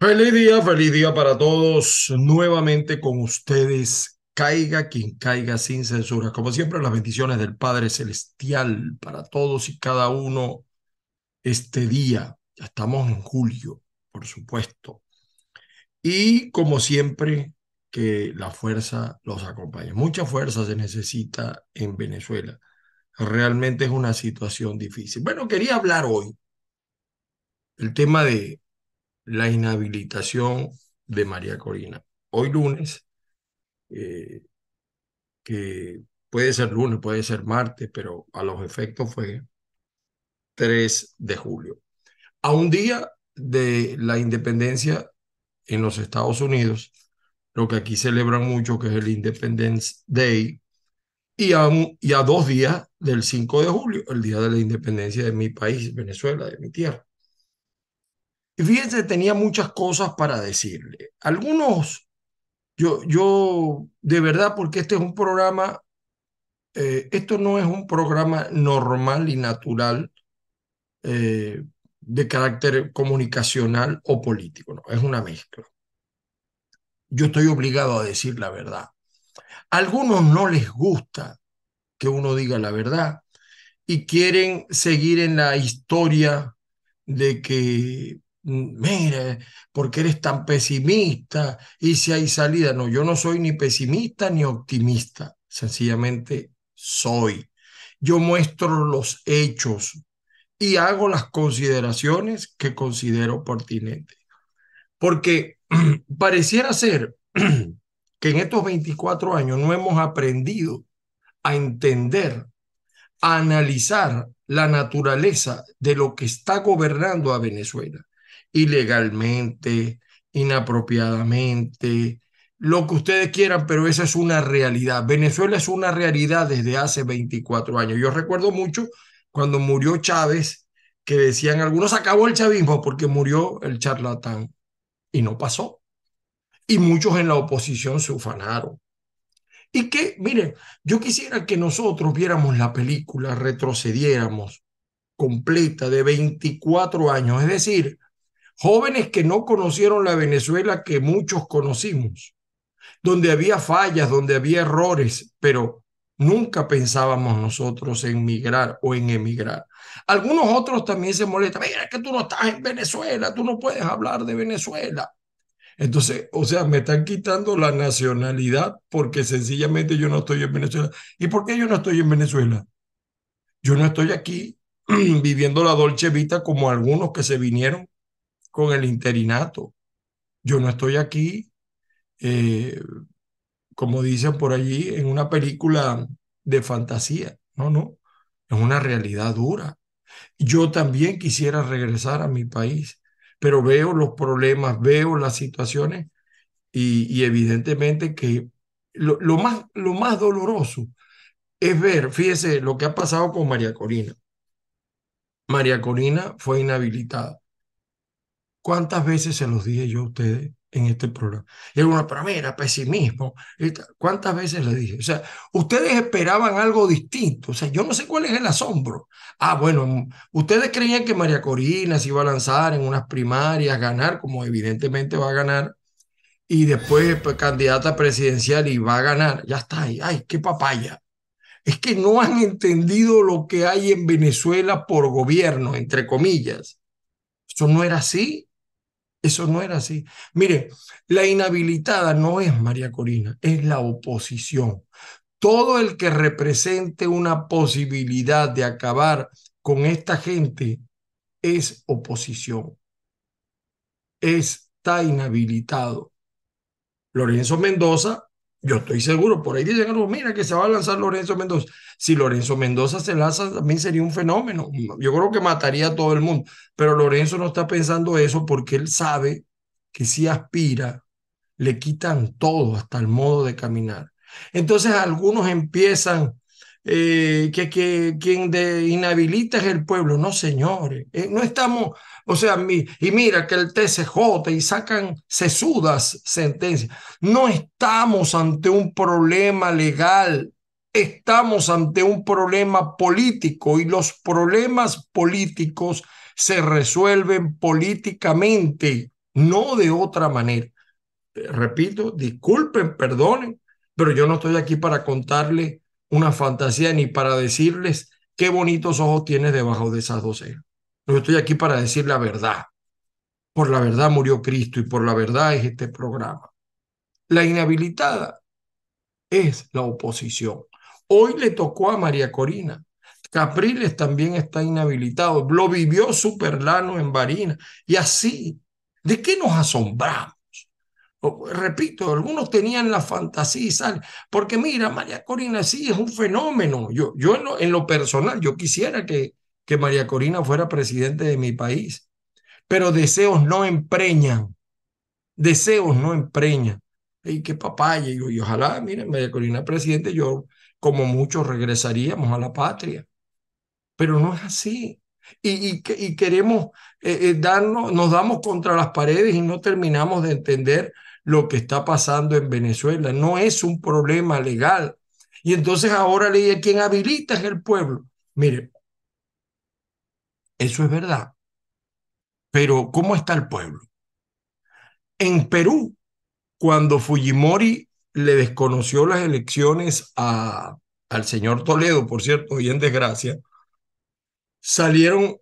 Feliz día, feliz día para todos. Nuevamente con ustedes, caiga quien caiga sin censura. Como siempre, las bendiciones del Padre Celestial para todos y cada uno este día. Ya estamos en julio, por supuesto. Y como siempre, que la fuerza los acompañe. Mucha fuerza se necesita en Venezuela. Realmente es una situación difícil. Bueno, quería hablar hoy el tema de la inhabilitación de María Corina. Hoy lunes, eh, que puede ser lunes, puede ser martes, pero a los efectos fue 3 de julio. A un día de la independencia en los Estados Unidos, lo que aquí celebran mucho, que es el Independence Day, y a, y a dos días del 5 de julio, el día de la independencia de mi país, Venezuela, de mi tierra. Y fíjense, tenía muchas cosas para decirle. Algunos, yo, yo, de verdad, porque este es un programa, eh, esto no es un programa normal y natural eh, de carácter comunicacional o político, no, es una mezcla. Yo estoy obligado a decir la verdad. A algunos no les gusta que uno diga la verdad y quieren seguir en la historia de que mire, ¿por qué eres tan pesimista? Y si hay salida, no, yo no soy ni pesimista ni optimista, sencillamente soy. Yo muestro los hechos y hago las consideraciones que considero pertinentes. Porque pareciera ser que en estos 24 años no hemos aprendido a entender, a analizar la naturaleza de lo que está gobernando a Venezuela ilegalmente, inapropiadamente, lo que ustedes quieran, pero esa es una realidad. Venezuela es una realidad desde hace 24 años. Yo recuerdo mucho cuando murió Chávez, que decían algunos, acabó el chavismo porque murió el charlatán. Y no pasó. Y muchos en la oposición se ufanaron. Y que, miren, yo quisiera que nosotros viéramos la película, retrocediéramos completa de 24 años, es decir, jóvenes que no conocieron la Venezuela que muchos conocimos, donde había fallas, donde había errores, pero nunca pensábamos nosotros en migrar o en emigrar. Algunos otros también se molestan, mira que tú no estás en Venezuela, tú no puedes hablar de Venezuela. Entonces, o sea, me están quitando la nacionalidad porque sencillamente yo no estoy en Venezuela. ¿Y por qué yo no estoy en Venezuela? Yo no estoy aquí viviendo la Dolce Vita como algunos que se vinieron con el interinato. Yo no estoy aquí, eh, como dicen por allí, en una película de fantasía. No, no, es una realidad dura. Yo también quisiera regresar a mi país, pero veo los problemas, veo las situaciones y, evidentemente que lo, lo, más, lo más doloroso es ver, fíjese lo que ha pasado con María Corina. María Corina fue inhabilitada. ¿Cuántas veces se los dije yo a ustedes en este programa? Y algunos, pero mira, pesimismo. ¿Cuántas veces les dije? O sea, ustedes esperaban algo distinto. O sea, yo no sé cuál es el asombro. Ah, bueno, ustedes creían que María Corina se iba a lanzar en unas primarias, ganar, como evidentemente va a ganar, y después pues, candidata presidencial y va a ganar. Ya está ahí. Ay, qué papaya. Es que no han entendido lo que hay en Venezuela por gobierno, entre comillas. Eso no era así. Eso no era así. Mire, la inhabilitada no es María Corina, es la oposición. Todo el que represente una posibilidad de acabar con esta gente es oposición. Está inhabilitado. Lorenzo Mendoza yo estoy seguro, por ahí dicen, mira que se va a lanzar Lorenzo Mendoza. Si Lorenzo Mendoza se lanza, también sería un fenómeno. Yo creo que mataría a todo el mundo, pero Lorenzo no está pensando eso porque él sabe que si aspira, le quitan todo, hasta el modo de caminar. Entonces algunos empiezan, eh, que, que quien de inhabilita es el pueblo. No, señores, eh, no estamos, o sea, y mira que el TCJ y sacan sesudas sentencias. No estamos ante un problema legal, estamos ante un problema político y los problemas políticos se resuelven políticamente, no de otra manera. Repito, disculpen, perdonen, pero yo no estoy aquí para contarle una fantasía ni para decirles qué bonitos ojos tienes debajo de esas dos cejas. Yo estoy aquí para decir la verdad. Por la verdad murió Cristo y por la verdad es este programa. La inhabilitada es la oposición. Hoy le tocó a María Corina. Capriles también está inhabilitado. Lo vivió Superlano en Varina. Y así, ¿de qué nos asombramos? Repito, algunos tenían la fantasía y sale. Porque mira, María Corina sí es un fenómeno. Yo, yo en, lo, personal, yo quisiera que, que María Corina fuera presidente de mi país. Pero deseos no empreñan. Deseos no empreñan. Y qué papaya. Y, y ojalá, miren, María Corina presidente, yo como muchos regresaríamos a la patria. Pero no es así. Y, y, y queremos eh, eh, darnos, nos damos contra las paredes y no terminamos de entender lo que está pasando en Venezuela. No es un problema legal. Y entonces ahora le quien habilita es el pueblo. Mire, eso es verdad. Pero ¿cómo está el pueblo? En Perú, cuando Fujimori le desconoció las elecciones a, al señor Toledo, por cierto, hoy en desgracia, salieron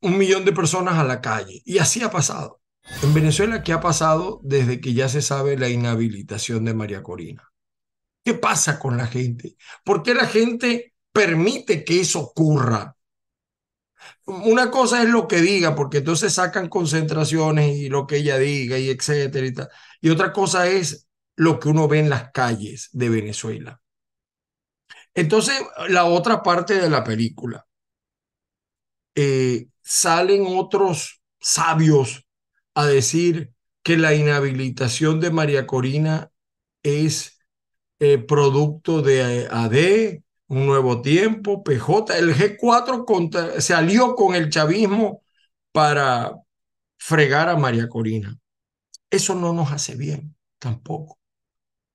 un millón de personas a la calle. Y así ha pasado. En Venezuela, ¿qué ha pasado desde que ya se sabe la inhabilitación de María Corina? ¿Qué pasa con la gente? ¿Por qué la gente permite que eso ocurra? Una cosa es lo que diga, porque entonces sacan concentraciones y lo que ella diga y etcétera y tal. Y otra cosa es lo que uno ve en las calles de Venezuela. Entonces, la otra parte de la película. Eh, salen otros sabios a decir que la inhabilitación de María Corina es eh, producto de AD, un nuevo tiempo, PJ. El G4 se alió con el chavismo para fregar a María Corina. Eso no nos hace bien tampoco,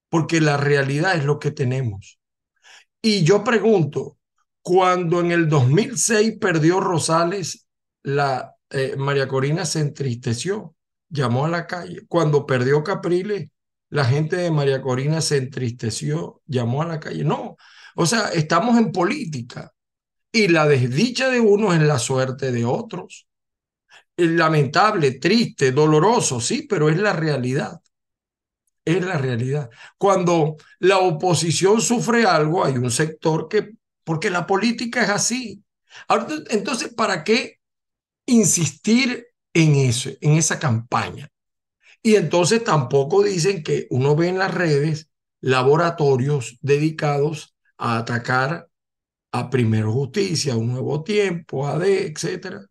porque la realidad es lo que tenemos. Y yo pregunto, cuando en el 2006 perdió Rosales, la eh, María Corina se entristeció, llamó a la calle. Cuando perdió Capriles, la gente de María Corina se entristeció, llamó a la calle. No, o sea, estamos en política y la desdicha de unos es la suerte de otros. Lamentable, triste, doloroso, sí, pero es la realidad. Es la realidad. Cuando la oposición sufre algo, hay un sector que, porque la política es así. entonces, ¿para qué insistir en eso, en esa campaña? Y entonces tampoco dicen que uno ve en las redes laboratorios dedicados a atacar a Primero Justicia, a Un Nuevo Tiempo, AD, etcétera.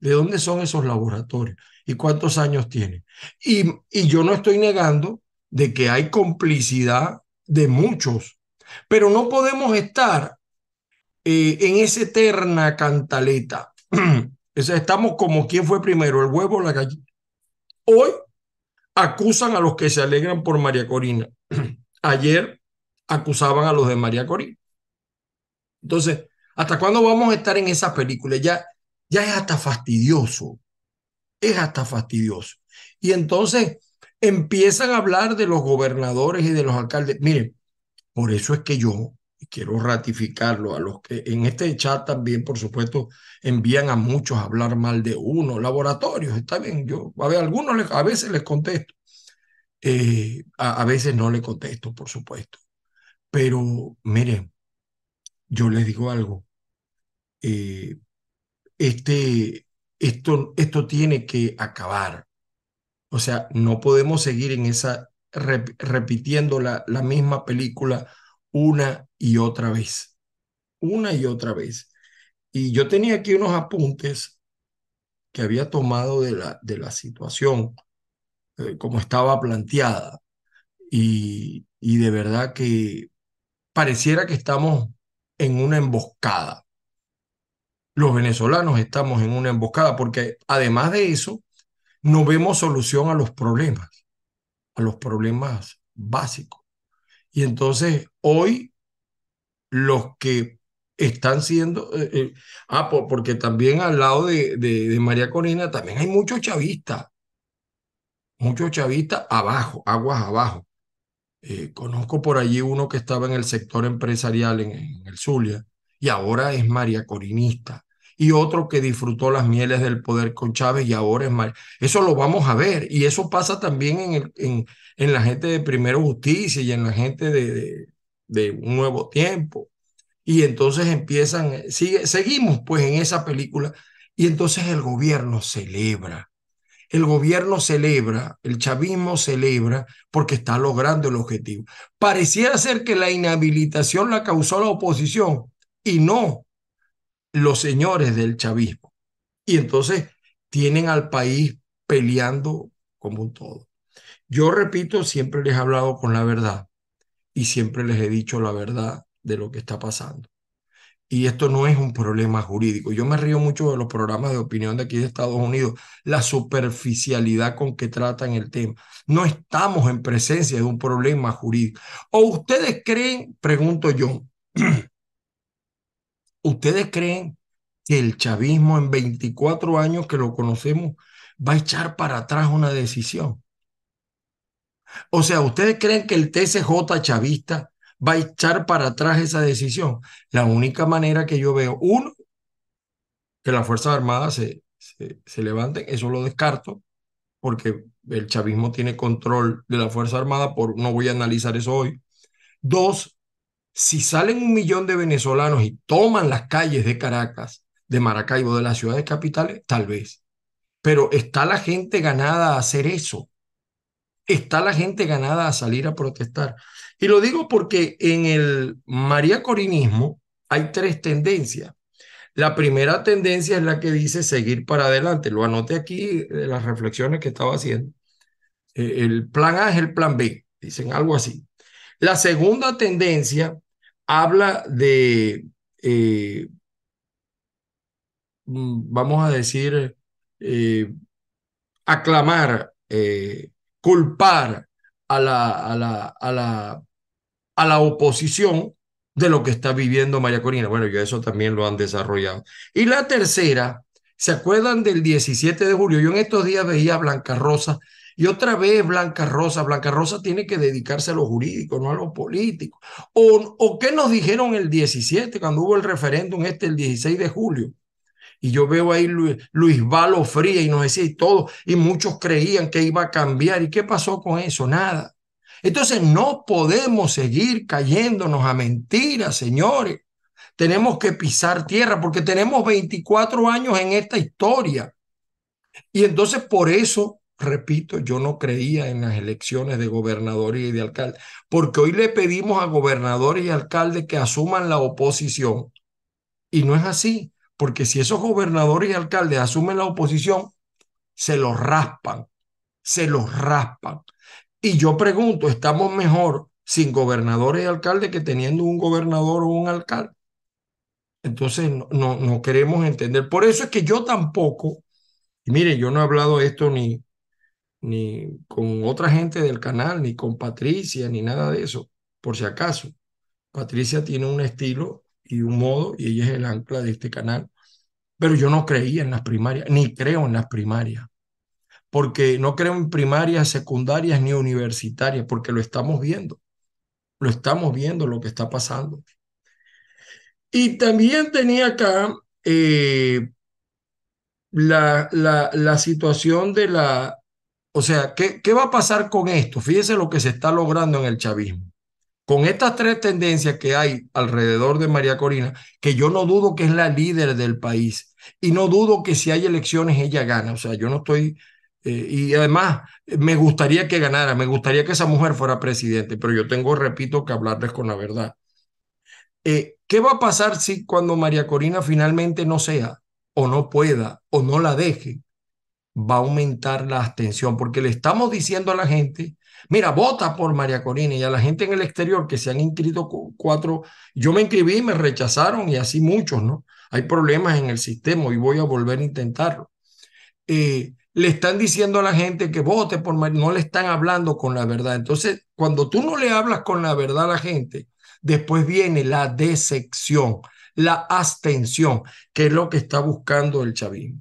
¿De dónde son esos laboratorios? ¿Y cuántos años tienen? Y, y yo no estoy negando de que hay complicidad de muchos, pero no podemos estar eh, en esa eterna cantaleta. estamos como quién fue primero, el huevo o la gallina. Hoy acusan a los que se alegran por María Corina. Ayer acusaban a los de María Corina. Entonces, ¿hasta cuándo vamos a estar en esa película? Ya, ya es hasta fastidioso. Es hasta fastidioso. Y entonces, empiezan a hablar de los gobernadores y de los alcaldes. Miren, por eso es que yo quiero ratificarlo a los que en este chat también, por supuesto, envían a muchos a hablar mal de uno. Laboratorios, está bien, yo a, ver, algunos a veces les contesto, eh, a, veces no les contesto, por supuesto. Pero miren, yo les digo algo. Eh, este, esto, esto tiene que acabar. O sea, no podemos seguir en esa repitiendo la, la misma película una y otra vez. Una y otra vez. Y yo tenía aquí unos apuntes que había tomado de la, de la situación, eh, como estaba planteada. Y, y de verdad que pareciera que estamos en una emboscada. Los venezolanos estamos en una emboscada porque además de eso, no vemos solución a los problemas, a los problemas básicos. Y entonces hoy los que están siendo, eh, eh, ah, porque también al lado de, de, María Corina también hay muchos chavistas, muchos chavistas abajo, aguas abajo. Eh, conozco por allí uno que estaba en el sector empresarial en, en el Zulia y ahora es María Corinista y otro que disfrutó las mieles del poder con Chávez y ahora es María. Eso lo vamos a ver y eso pasa también en, el, en, en la gente de Primero Justicia y en la gente de, de, Un Nuevo Tiempo. Y entonces empiezan, sigue, seguimos pues en esa película y entonces el gobierno celebra el gobierno celebra, el chavismo celebra porque está logrando el objetivo. Pareciera ser que la inhabilitación la causó la oposición y no los señores del chavismo. Y entonces tienen al país peleando como un todo. Yo repito, siempre les he hablado con la verdad y siempre les he dicho la verdad de lo que está pasando y esto no es un problema jurídico. Yo me río mucho de los programas de opinión de aquí de Estados Unidos, la superficialidad con que tratan el tema. No estamos en presencia de un problema jurídico. ¿O ustedes creen, pregunto yo, ustedes creen que el chavismo en 24 años que lo conocemos va a echar para atrás una decisión? O sea, ¿ustedes creen que el TCJ chavista va a echar para atrás esa decisión. La única manera que yo veo, uno, que las Fuerzas Armadas se, se, levanten, eso lo descarto, porque el chavismo tiene control de la Fuerza Armada, por, no voy a analizar eso hoy. Dos, si salen un millón de venezolanos y toman las calles de Caracas, de Maracaibo, de las ciudades capitales, tal vez. Pero está la gente ganada a hacer eso. Está la gente ganada a salir a protestar. Y lo digo porque en el María Corinismo hay tres tendencias. La primera tendencia es la que dice seguir para adelante. Lo anoté aquí de las reflexiones que estaba haciendo. Eh, el plan A es el plan B, dicen algo así. La segunda tendencia habla de, eh, mm, vamos a decir, eh, aclamar, culpar a la, a la, a la a la oposición de lo que está viviendo María Corina. Bueno, ya eso también lo han desarrollado. Y la tercera, ¿se acuerdan del 17 de julio? Yo en estos días veía a Blanca Rosa y otra vez Blanca Rosa, Blanca Rosa tiene que dedicarse a lo jurídico, no a lo político. ¿O, o qué nos dijeron el 17 cuando hubo el referéndum este el 16 de julio? Y yo veo ahí Luis, Luis Valo Fría y nos decía y todo, y muchos creían que iba a cambiar. ¿Y qué pasó con eso? Nada. Entonces no podemos seguir cayéndonos a mentiras, señores. Tenemos que pisar tierra porque tenemos 24 años en esta historia. Y entonces por eso, repito, yo no creía en las elecciones de gobernadores y de alcaldes, porque hoy le pedimos a gobernadores y alcaldes que asuman la oposición. Y no es así, porque si esos gobernadores y alcaldes asumen la oposición, se los raspan, se los raspan. Y yo pregunto, ¿estamos mejor sin gobernadores y alcaldes que teniendo un gobernador o un alcalde? Entonces no, no, queremos entender. Por eso es que yo tampoco, y mire, yo no he hablado esto ni, ni con otra gente del canal, ni con Patricia, ni nada de eso, por si acaso. Patricia tiene un estilo y un modo, y ella es el ancla de este canal. Pero yo no creía en las primarias, ni creo en las primarias porque no creo en primarias, secundarias ni universitarias, porque lo estamos viendo. Lo estamos viendo lo que está pasando. Y también tenía acá eh, la, la, la, situación de la, o sea, ¿qué, ¿qué va a pasar con esto? Fíjese lo que se está logrando en el chavismo. Con estas tres tendencias que hay alrededor de María Corina, que yo no dudo que es la líder del país y no dudo que si hay elecciones ella gana, o sea, yo no estoy eh, y además, me gustaría que ganara, me gustaría que esa mujer fuera presidente, pero yo tengo, repito, que hablarles con la verdad. Eh, ¿Qué va a pasar si cuando María Corina finalmente no sea, o no pueda, o no la deje? Va a aumentar la abstención, porque le estamos diciendo a la gente, mira, vota por María Corina y a la gente en el exterior que se han inscrito cuatro, yo me inscribí y me rechazaron y así muchos, ¿no? Hay problemas en el sistema y voy a volver a intentarlo. Eh, le están diciendo a la gente que vote por no le están hablando con la verdad. Entonces, cuando tú no le hablas con la verdad a la gente, después viene la decepción, la abstención, que es lo que está buscando el chavismo.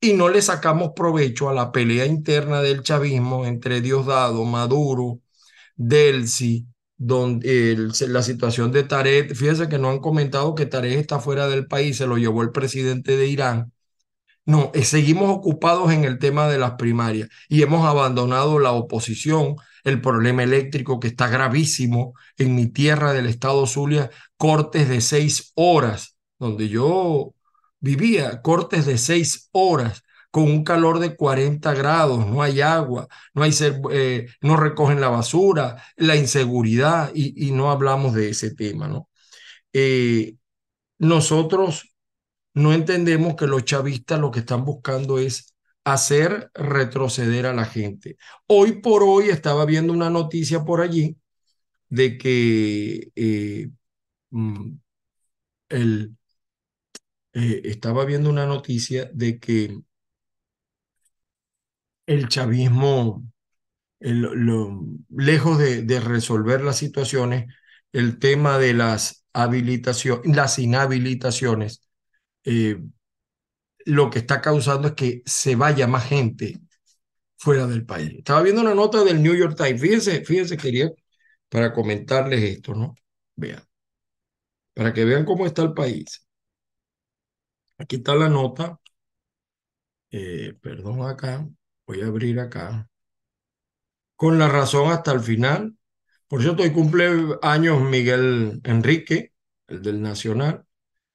Y no le sacamos provecho a la pelea interna del chavismo entre Diosdado, Maduro, Delcy, donde la situación de Tarek, fíjense que no han comentado que Tarek está fuera del país, se lo llevó el presidente de Irán. No, eh, seguimos ocupados en el tema de las primarias y hemos abandonado la oposición, el problema eléctrico que está gravísimo en mi tierra del estado Zulia, cortes de seis horas, donde yo vivía, cortes de seis horas con un calor de 40 grados, no hay agua, no, hay eh, no recogen la basura, la inseguridad, y, no hablamos de ese tema, ¿no? Eh, nosotros no entendemos que los chavistas lo que están buscando es hacer retroceder a la gente. Hoy por hoy estaba viendo una noticia por allí de que eh, mm, el, estaba viendo una noticia de que el chavismo, lo, lejos de, resolver las situaciones, el tema de las habilitaciones, las inhabilitaciones, eh, lo que está causando es que se vaya más gente fuera del país. Estaba viendo una nota del New York Times. Fíjense, fíjense, quería para comentarles esto, ¿no? Vean, para que vean cómo está el país. Aquí está la nota. Eh, perdón acá. Voy a abrir acá. Con la razón hasta el final. Por cierto, hoy cumple años Miguel Enrique, el del Nacional.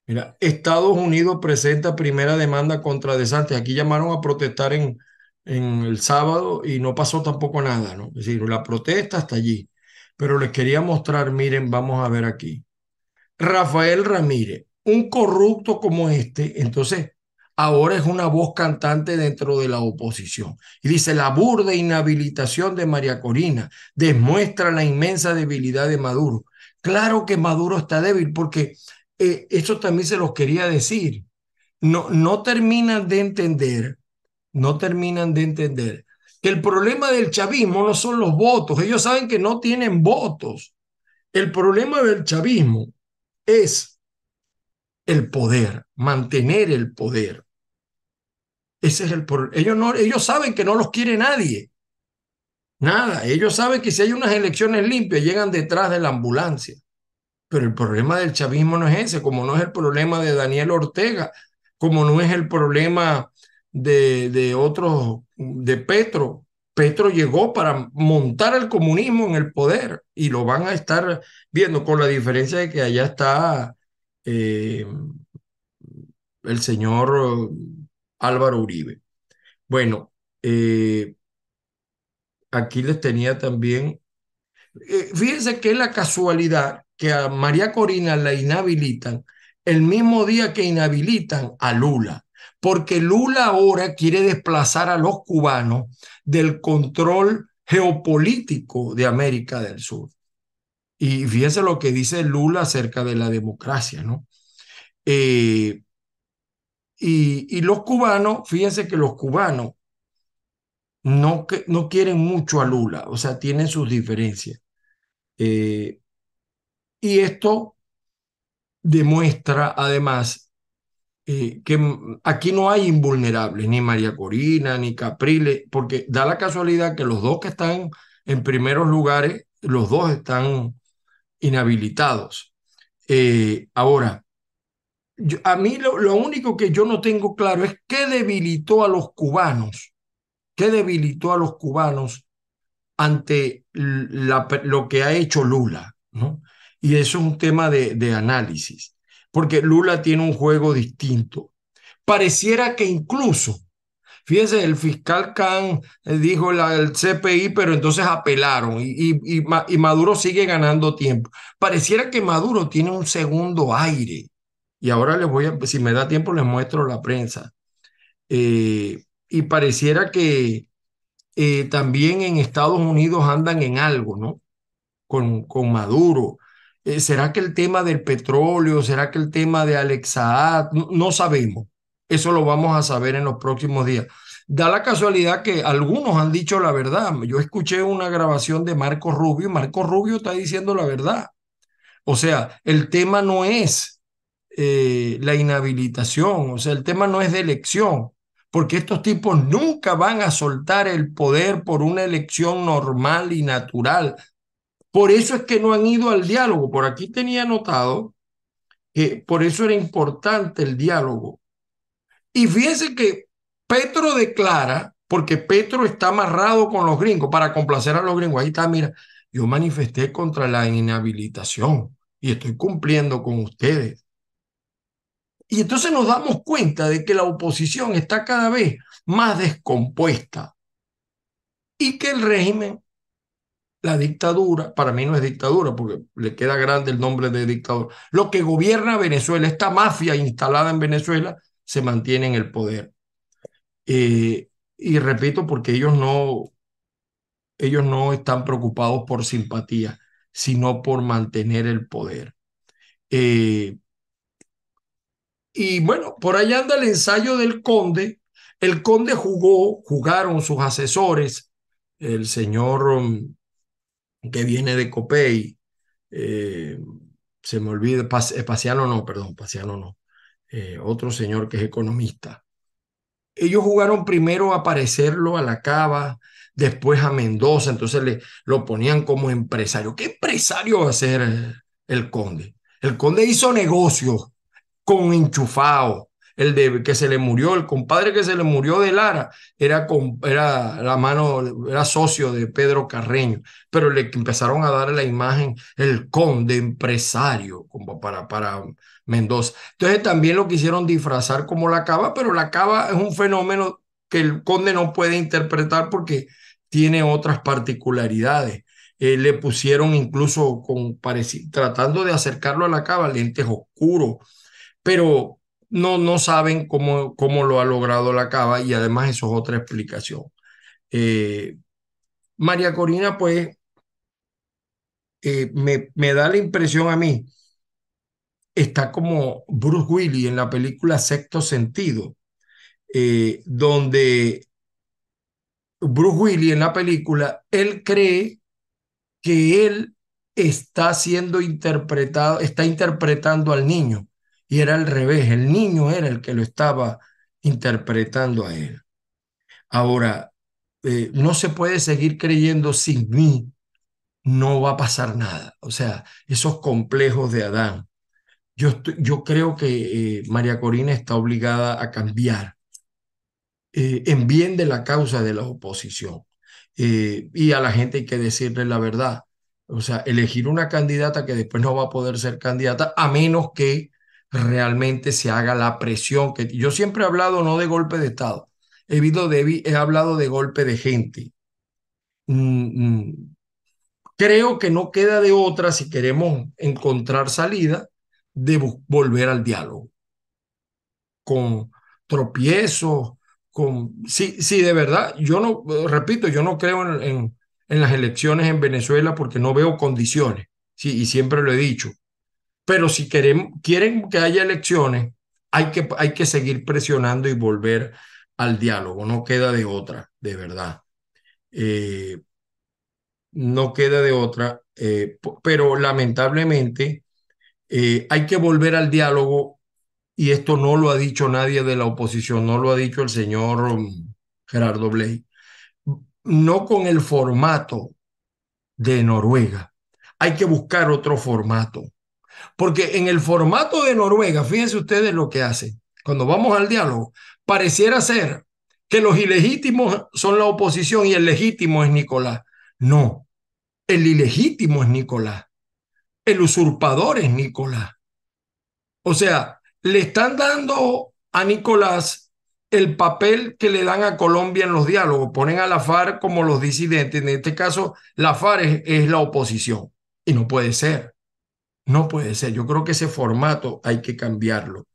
Mira, Estados Unidos presenta primera demanda contra DeSantis. Aquí llamaron a protestar en, en el sábado y no pasó tampoco nada, ¿no? Es decir, la protesta está allí. Pero les quería mostrar, miren, vamos a ver aquí. Rafael Ramírez, un corrupto como este, entonces ahora es una voz cantante dentro de la oposición. Y dice, la burda inhabilitación de María Corina demuestra la inmensa debilidad de Maduro. Claro que Maduro está débil porque eh, eso también se los quería decir. No, no terminan de entender, no terminan de entender que el problema del chavismo no son los votos. Ellos saben que no tienen votos. El problema del chavismo es el poder, mantener el poder. Ese es el Ellos, no, ellos saben que no los quiere nadie. Nada. Ellos saben que si hay unas elecciones limpias, llegan detrás de la ambulancia. Pero el problema del chavismo no es ese, como no es el problema de Daniel Ortega, como no es el problema de, de otros, de Petro. Petro llegó para montar el comunismo en el poder y lo van a estar viendo con la diferencia de que allá está eh, el señor Álvaro Uribe. Bueno, eh, aquí les tenía también, eh, fíjense que la casualidad que a María Corina la inhabilitan el mismo día que inhabilitan a Lula, porque Lula ahora quiere desplazar a los cubanos del control geopolítico de América del Sur. Y fíjense lo que dice Lula acerca de la democracia, ¿no? Eh, y, los cubanos, fíjense que los cubanos no, no quieren mucho a Lula, o sea, tienen sus diferencias. Eh, y esto demuestra además eh, que aquí no hay invulnerables, ni María Corina, ni Capriles, porque da la casualidad que los dos que están en primeros lugares, los dos están inhabilitados. Eh, ahora, a mí lo, único que yo no tengo claro es qué debilitó a los cubanos, qué debilitó a los cubanos ante lo que ha hecho Lula, ¿no? Y eso es un tema de, de análisis, porque Lula tiene un juego distinto. Pareciera que incluso Fíjense, el fiscal Khan eh, dijo el CPI, pero entonces apelaron y, y, Maduro sigue ganando tiempo. Pareciera que Maduro tiene un segundo aire y ahora les voy a, si me da tiempo, les muestro la prensa. Eh, y pareciera que eh, también en Estados Unidos andan en algo, ¿no? Con, con Maduro. ¿Será que el tema del petróleo, será que el tema de Alexa no, no sabemos. Eso lo vamos a saber en los próximos días. Da la casualidad que algunos han dicho la verdad. Yo escuché una grabación de Marco Rubio y Marco Rubio está diciendo la verdad. O sea, el tema no es eh, la inhabilitación, o sea, el tema no es de elección, porque estos tipos nunca van a soltar el poder por una elección normal y natural. Por eso es que no han ido al diálogo. Por aquí tenía anotado que por eso era importante el diálogo. Y fíjense que Petro declara, porque Petro está amarrado con los gringos para complacer a los gringos. Ahí está, mira, yo manifesté contra la inhabilitación y estoy cumpliendo con ustedes. Y entonces nos damos cuenta de que la oposición está cada vez más descompuesta y que el régimen, la dictadura, para mí no es dictadura porque le queda grande el nombre de dictador, lo que gobierna Venezuela, esta mafia instalada en Venezuela, se mantiene en el poder. Eh, y repito, porque ellos no, ellos no están preocupados por simpatía, sino por mantener el poder. Eh, y bueno, por allá anda el ensayo del conde. El conde jugó, jugaron sus asesores, el señor um, que viene de Copey, eh, se me olvida, eh, Paciano no, perdón, Paciano no, eh, otro señor que es economista. Ellos jugaron primero a parecerlo a la Cava, después a Mendoza, entonces le, lo ponían como empresario. ¿Qué empresario va a ser el conde? El conde hizo negocios con enchufado. El de que se le murió, el compadre que se le murió de Lara, era, era la mano, era socio de Pedro Carreño, pero le empezaron a dar la imagen el conde empresario, como para, para Mendoza. Entonces también lo quisieron disfrazar como la cava, pero la cava es un fenómeno que el conde no puede interpretar porque tiene otras particularidades. Eh, le pusieron incluso con tratando de acercarlo a la cava, lentes oscuros, pero no, no saben cómo, cómo lo ha logrado la cava y además eso es otra explicación. Eh, María Corina, pues, eh, me, me da la impresión a mí, está como Bruce Willis en la película Sexto Sentido, eh, donde Bruce Willis en la película, él cree que él está siendo interpretado, está interpretando al niño y era al revés, el niño era el que lo estaba interpretando a él. Ahora, eh, no se puede seguir creyendo sin mí, no va a pasar nada. O sea, esos complejos de Adán. Yo, yo creo que eh, María Corina está obligada a cambiar eh, en bien de la causa de la oposición. y a la gente hay que decirle la verdad. O sea, elegir una candidata que después no va a poder ser candidata a menos que realmente se haga la presión que yo siempre he hablado no de golpe de Estado, he, de, he hablado de golpe de gente. Mm, mm. Creo que no queda de otra si queremos encontrar salida de volver al diálogo con tropiezos, con sí, sí, de verdad, yo no, repito, yo no creo en, en, las elecciones en Venezuela porque no veo condiciones, sí, y siempre lo he dicho. Pero si quieren, quieren que haya elecciones, hay que, hay que seguir presionando y volver al diálogo. No queda de otra, de verdad. Eh, no queda de otra, eh, pero lamentablemente eh, hay que volver al diálogo y esto no lo ha dicho nadie de la oposición, no lo ha dicho el señor um, Gerardo Bley, no con el formato de Noruega. Hay que buscar otro formato. Porque en el formato de Noruega, fíjense ustedes lo que hace. Cuando vamos al diálogo, pareciera ser que los ilegítimos son la oposición y el legítimo es Nicolás. No, el ilegítimo es Nicolás. El usurpador es Nicolás. O sea, le están dando a Nicolás el papel que le dan a Colombia en los diálogos. Ponen a la FARC como los disidentes. En este caso, la FARC es la oposición. Y no puede ser. No puede ser. Yo creo que ese formato hay que cambiarlo.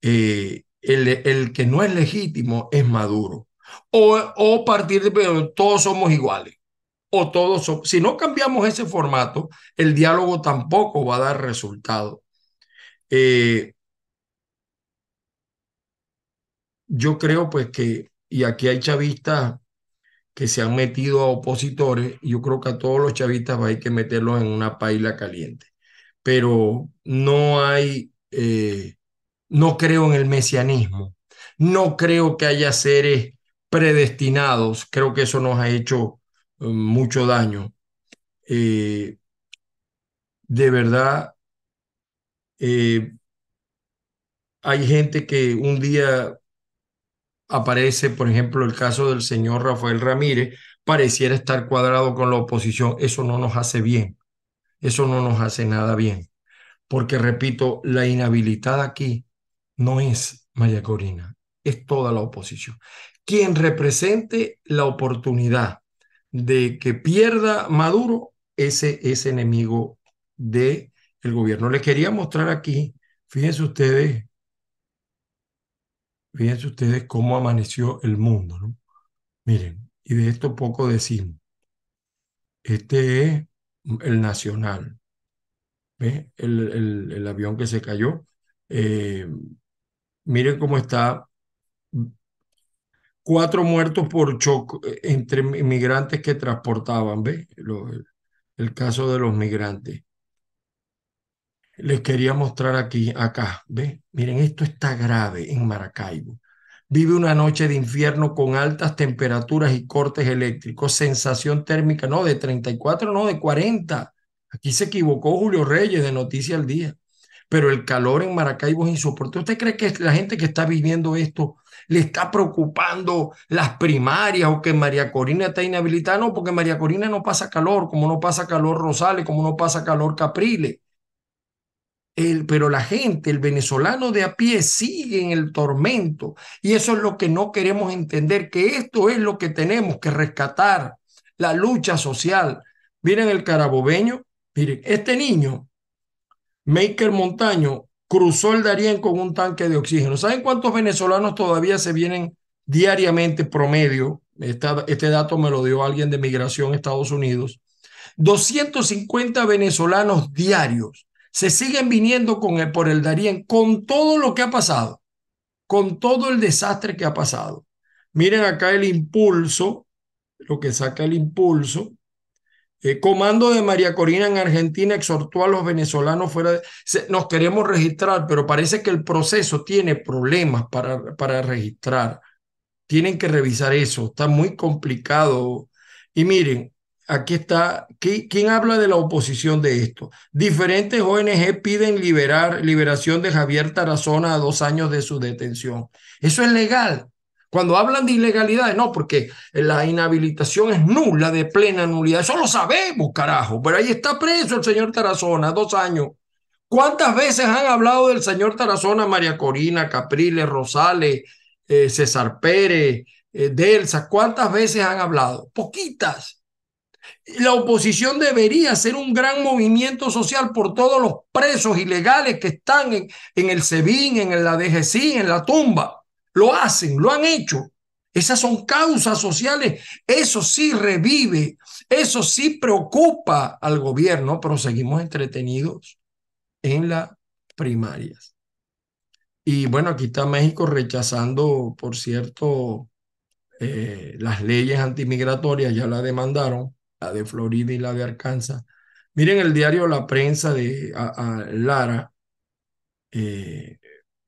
Eh, el, el, que no es legítimo es Maduro. O, o partir de todos somos iguales. O todos. Si no cambiamos ese formato, el diálogo tampoco va a dar resultado. Eh, yo creo pues que, y aquí hay chavistas que se han metido a opositores, yo creo que a todos los chavistas hay que meterlos en una paila caliente pero no hay, eh, no creo en el mesianismo, No creo que haya seres predestinados. Creo que eso nos ha hecho mucho daño. Eh, de verdad, eh, hay gente que un día aparece, por ejemplo, el caso del señor Rafael Ramírez, pareciera estar cuadrado con la oposición. Eso no nos hace bien. Eso no nos hace nada bien. Porque, repito, la inhabilitada aquí no es María Corina, es toda la oposición. Quien represente la oportunidad de que pierda Maduro, ese es enemigo del el gobierno. Les quería mostrar aquí, fíjense ustedes, fíjense ustedes cómo amaneció el mundo, ¿no? Miren, y de esto poco decimos. Este es el Nacional. ¿Ve? El, el, avión que se cayó. Eh, miren cómo está. Cuatro muertos por choque entre migrantes que transportaban, ¿ve? el caso de los migrantes. Les quería mostrar aquí, acá, ¿ve? Miren, esto está grave en Maracaibo vive una noche de infierno con altas temperaturas y cortes eléctricos, sensación térmica, no, de 34, no, de 40. Aquí se equivocó Julio Reyes de Noticia al Día, pero el calor en Maracaibo es insoportable. ¿Usted cree que la gente que está viviendo esto le está preocupando las primarias o que María Corina está inhabilitada? No, porque María Corina no pasa calor, como no pasa calor Rosales, como no pasa calor Capriles pero la gente, el venezolano de a pie sigue en el tormento y eso es lo que no queremos entender, que esto es lo que tenemos que rescatar, la lucha social. Miren el carabobeño, miren, este niño, Maker Montaño, cruzó el Darién con un tanque de oxígeno. ¿Saben cuántos venezolanos todavía se vienen diariamente promedio? este dato me lo dio alguien de Migración Estados Unidos. 250 venezolanos diarios se siguen viniendo con por el Darién con todo lo que ha pasado, con todo el desastre que ha pasado. Miren acá el impulso, lo que saca el impulso. El comando de María Corina en Argentina exhortó a los venezolanos fuera de... nos queremos registrar, pero parece que el proceso tiene problemas para, para registrar. Tienen que revisar eso, está muy complicado. Y miren, aquí está, ¿quién habla de la oposición de esto? Diferentes ONG piden liberar, liberación de Javier Tarazona a dos años de su detención. Eso es legal. Cuando hablan de ilegalidades, no, porque la inhabilitación es nula, de plena nulidad. Eso lo sabemos, carajo. Pero ahí está preso el señor Tarazona, dos años. ¿Cuántas veces han hablado del señor Tarazona, María Corina, Capriles, Rosales, eh, César Pérez, eh, Delsa? ¿Cuántas veces han hablado? Poquitas. La oposición debería ser un gran movimiento social por todos los presos ilegales que están en, en el SEBIN, en la DGC, en la tumba. Lo hacen, lo han hecho. Esas son causas sociales. Eso sí revive, eso sí preocupa al gobierno, pero seguimos entretenidos en las primarias. Y bueno, aquí está México rechazando, por cierto, eh, las leyes antimigratorias, ya la demandaron la de Florida y la de Arkansas. Miren el diario La Prensa de Lara. Eh,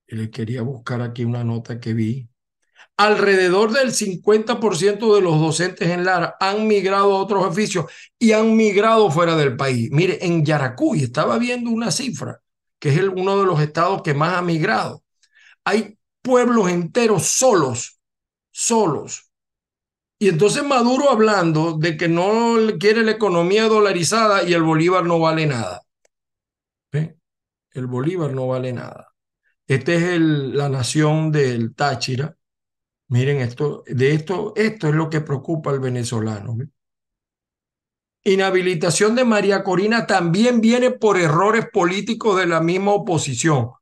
le quería buscar aquí una nota que vi. Alrededor del 50% de los docentes en Lara han migrado a otros oficios y han migrado fuera del país. Mire, en Yaracuy estaba viendo una cifra, que es uno de los estados que más ha migrado. Hay pueblos enteros solos, solos, y entonces Maduro hablando de que no quiere la economía dolarizada y el Bolívar no vale nada. El Bolívar no vale nada. Esta es la nación del Táchira. Miren esto, de esto, esto es lo que preocupa al venezolano. Inhabilitación de María Corina también viene por errores políticos de la misma oposición.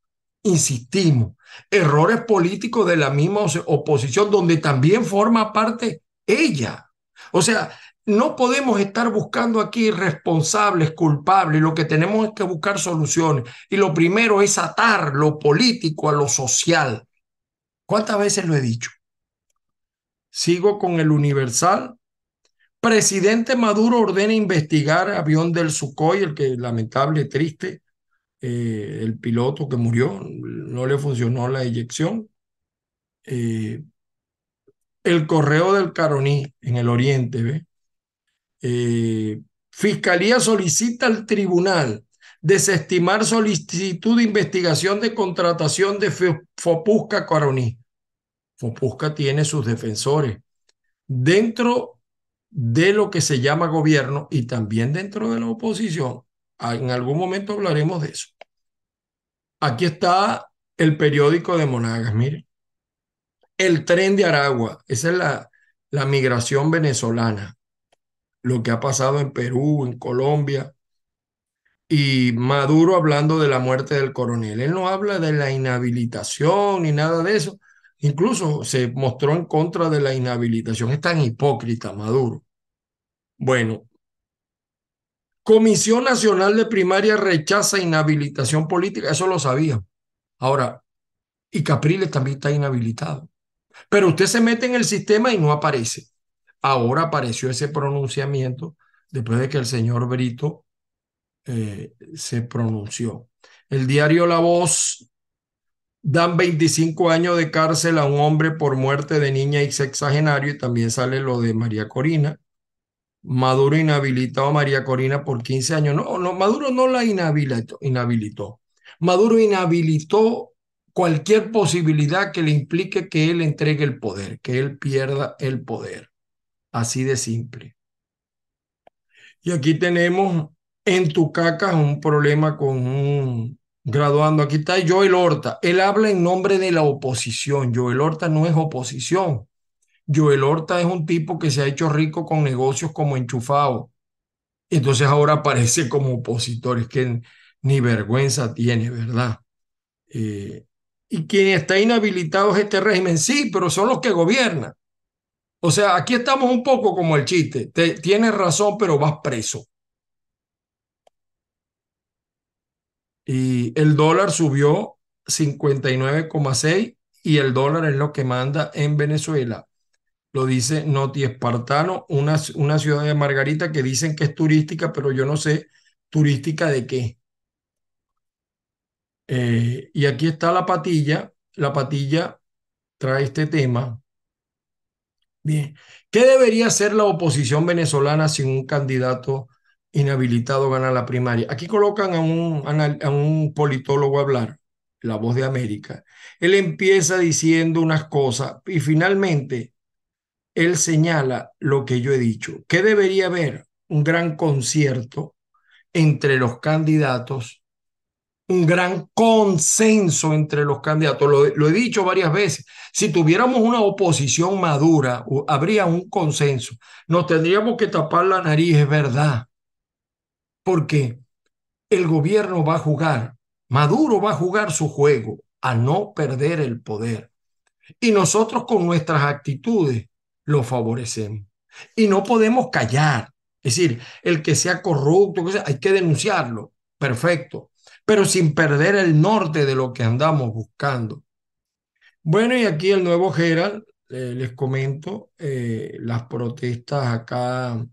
Insistimos, errores políticos de la misma oposición, donde también forma parte ella. O sea, no podemos estar buscando aquí responsables, culpables, lo que tenemos es que buscar soluciones. Y lo primero es atar lo político a lo social. ¿Cuántas veces lo he dicho? Sigo con el Universal. Presidente Maduro ordena investigar avión del Sukhoi, el que lamentable, triste, eh, el piloto que murió, no le funcionó la eyección. eh, el correo del Caroní en el oriente, ¿ve? Eh, Fiscalía solicita al tribunal desestimar solicitud de investigación de contratación de Fopusca Caroní. Fopusca tiene sus defensores dentro de lo que se llama gobierno y también dentro de la oposición. En algún momento hablaremos de eso. Aquí está el periódico de Monagas, mire. El tren de Aragua, esa es la, la migración venezolana, lo que ha pasado en Perú, en Colombia, y Maduro hablando de la muerte del coronel. Él no habla de la inhabilitación ni nada de eso. Incluso se mostró en contra de la inhabilitación. Es tan hipócrita Maduro. Bueno, Comisión Nacional de Primaria rechaza inhabilitación política. Eso lo sabía. Ahora, y Capriles también está inhabilitado. Pero usted se mete en el sistema y no aparece. Ahora apareció ese pronunciamiento después de que el señor Brito eh, se pronunció. El diario La Voz dan 25 años de cárcel a un hombre por muerte de niña y sexagenario y también sale lo de María Corina. Maduro inhabilitó a María Corina por 15 años. No, no, Maduro no la inhabilitó, inhabilitó. Maduro inhabilitó cualquier posibilidad que le implique que él entregue el poder, que él pierda el poder. Así de simple. Y aquí tenemos en Tucacas un problema con un graduando. Aquí está Joel Horta. Él habla en nombre de la oposición. Joel Horta no es oposición. Joel Horta es un tipo que se ha hecho rico con negocios como enchufado. Entonces ahora aparece como opositor. Es que ni vergüenza tiene, ¿verdad? Eh, y quien está inhabilitado es este régimen. Sí, pero son los que gobiernan. O sea, aquí estamos un poco como el chiste. Te, tienes razón, pero vas preso. Y el dólar subió 59,6 y el dólar es lo que manda en Venezuela. Lo dice Noti Espartano, una, una ciudad de Margarita que dicen que es turística, pero yo no sé turística de qué. Eh, y aquí está la patilla. La patilla trae este tema. Bien, ¿qué debería hacer la oposición venezolana sin un candidato inhabilitado gana la primaria? Aquí colocan a un, a un politólogo a hablar, la voz de América. Él empieza diciendo unas cosas y finalmente él señala lo que yo he dicho. ¿Qué debería haber? Un gran concierto entre los candidatos un gran consenso entre los candidatos. Lo, he dicho varias veces. Si tuviéramos una oposición madura, habría un consenso. Nos tendríamos que tapar la nariz, es verdad. Porque el gobierno va a jugar, Maduro va a jugar su juego a no perder el poder. Y nosotros con nuestras actitudes lo favorecemos. Y no podemos callar. Es decir, el que sea corrupto, hay que denunciarlo. Perfecto pero sin perder el norte de lo que andamos buscando. Bueno, y aquí el nuevo Gerald, eh, les comento, eh, las protestas acá,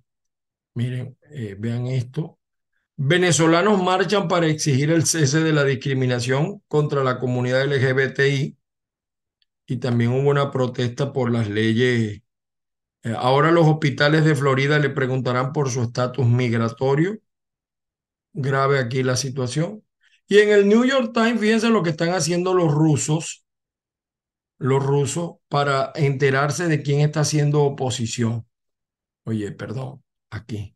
miren, eh, vean esto. Venezolanos marchan para exigir el cese de la discriminación contra la comunidad LGBTI y también hubo una protesta por las leyes. ahora los hospitales de Florida le preguntarán por su estatus migratorio. Grave aquí la situación. Y en el New York Times, fíjense lo que están haciendo los rusos, los rusos, para enterarse de quién está haciendo oposición. Oye, perdón, aquí.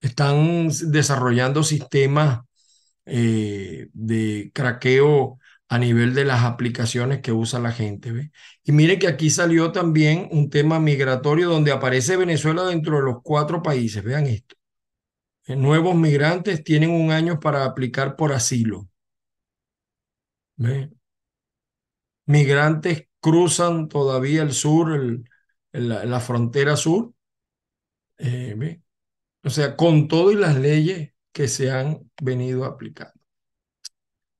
Están desarrollando sistemas eh, de craqueo a nivel de las aplicaciones que usa la gente. ¿ve? Y mire que aquí salió también un tema migratorio donde aparece Venezuela dentro de los cuatro países. Vean esto nuevos migrantes tienen un año para aplicar por asilo. Migrantes cruzan todavía el sur, la, frontera sur. Eh, o sea, con todo y las leyes que se han venido aplicando.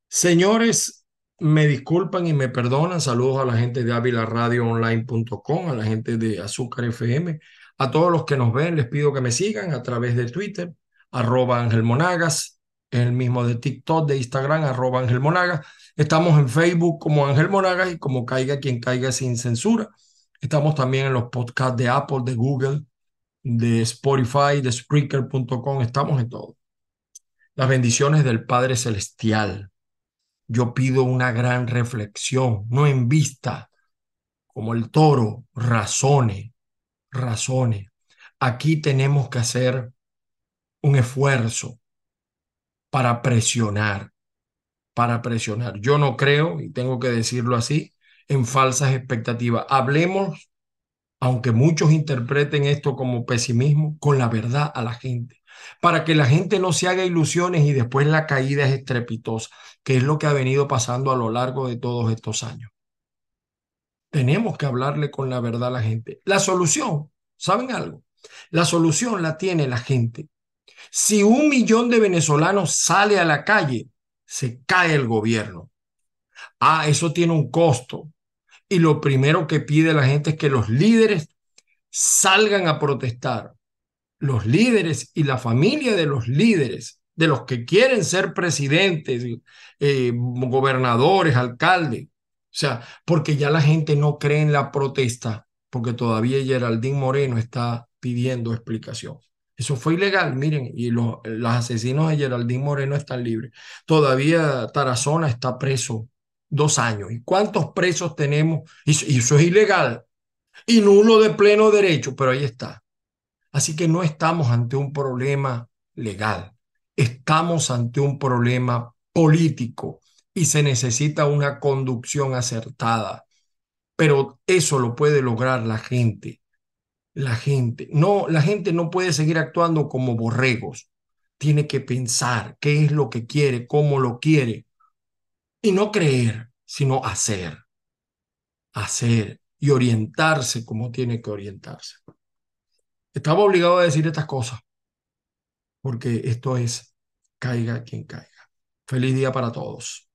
Señores, me disculpan y me perdonan. Saludos a la gente de avilaradioonline.com, a la gente de Azúcar FM, a todos los que nos ven. Les pido que me sigan a través de Twitter, arroba Ángel Monagas, el mismo de TikTok, de Instagram, arroba Ángel Monagas. Estamos en Facebook como Ángel Monagas y como Caiga quien caiga sin censura. Estamos también en los podcasts de Apple, de Google, de Spotify, de Spreaker.com. Estamos en todo. Las bendiciones del Padre Celestial. Yo pido una gran reflexión, no en vista, como el toro, razone, razone. Aquí tenemos que hacer un esfuerzo para presionar, para presionar. Yo no creo, y tengo que decirlo así, en falsas expectativas. Hablemos, aunque muchos interpreten esto como pesimismo, con la verdad a la gente, para que la gente no se haga ilusiones y después la caída es estrepitosa, que es lo que ha venido pasando a lo largo de todos estos años. Tenemos que hablarle con la verdad a la gente. La solución, ¿saben algo? La solución la tiene la gente. Si un millón de venezolanos sale a la calle, se cae el gobierno. Ah, eso tiene un costo. Y lo primero que pide la gente es que los líderes salgan a protestar. Los líderes y la familia de los líderes, de los que quieren ser presidentes, eh, gobernadores, alcaldes. O sea, porque ya la gente no cree en la protesta, porque todavía Geraldine Moreno está pidiendo explicación. Eso fue ilegal, miren, y los, los asesinos de Geraldine Moreno están libres. Todavía Tarazona está preso dos años. ¿Y cuántos presos tenemos? Y, eso es ilegal y nulo de pleno derecho, pero ahí está. Así que no estamos ante un problema legal, estamos ante un problema político y se necesita una conducción acertada. Pero eso lo puede lograr la gente la gente. No, la gente no puede seguir actuando como borregos. Tiene que pensar qué es lo que quiere, cómo lo quiere. Y no creer, sino hacer. Hacer y orientarse como tiene que orientarse. Estaba obligado a decir estas cosas, porque esto es caiga quien caiga. Feliz día para todos.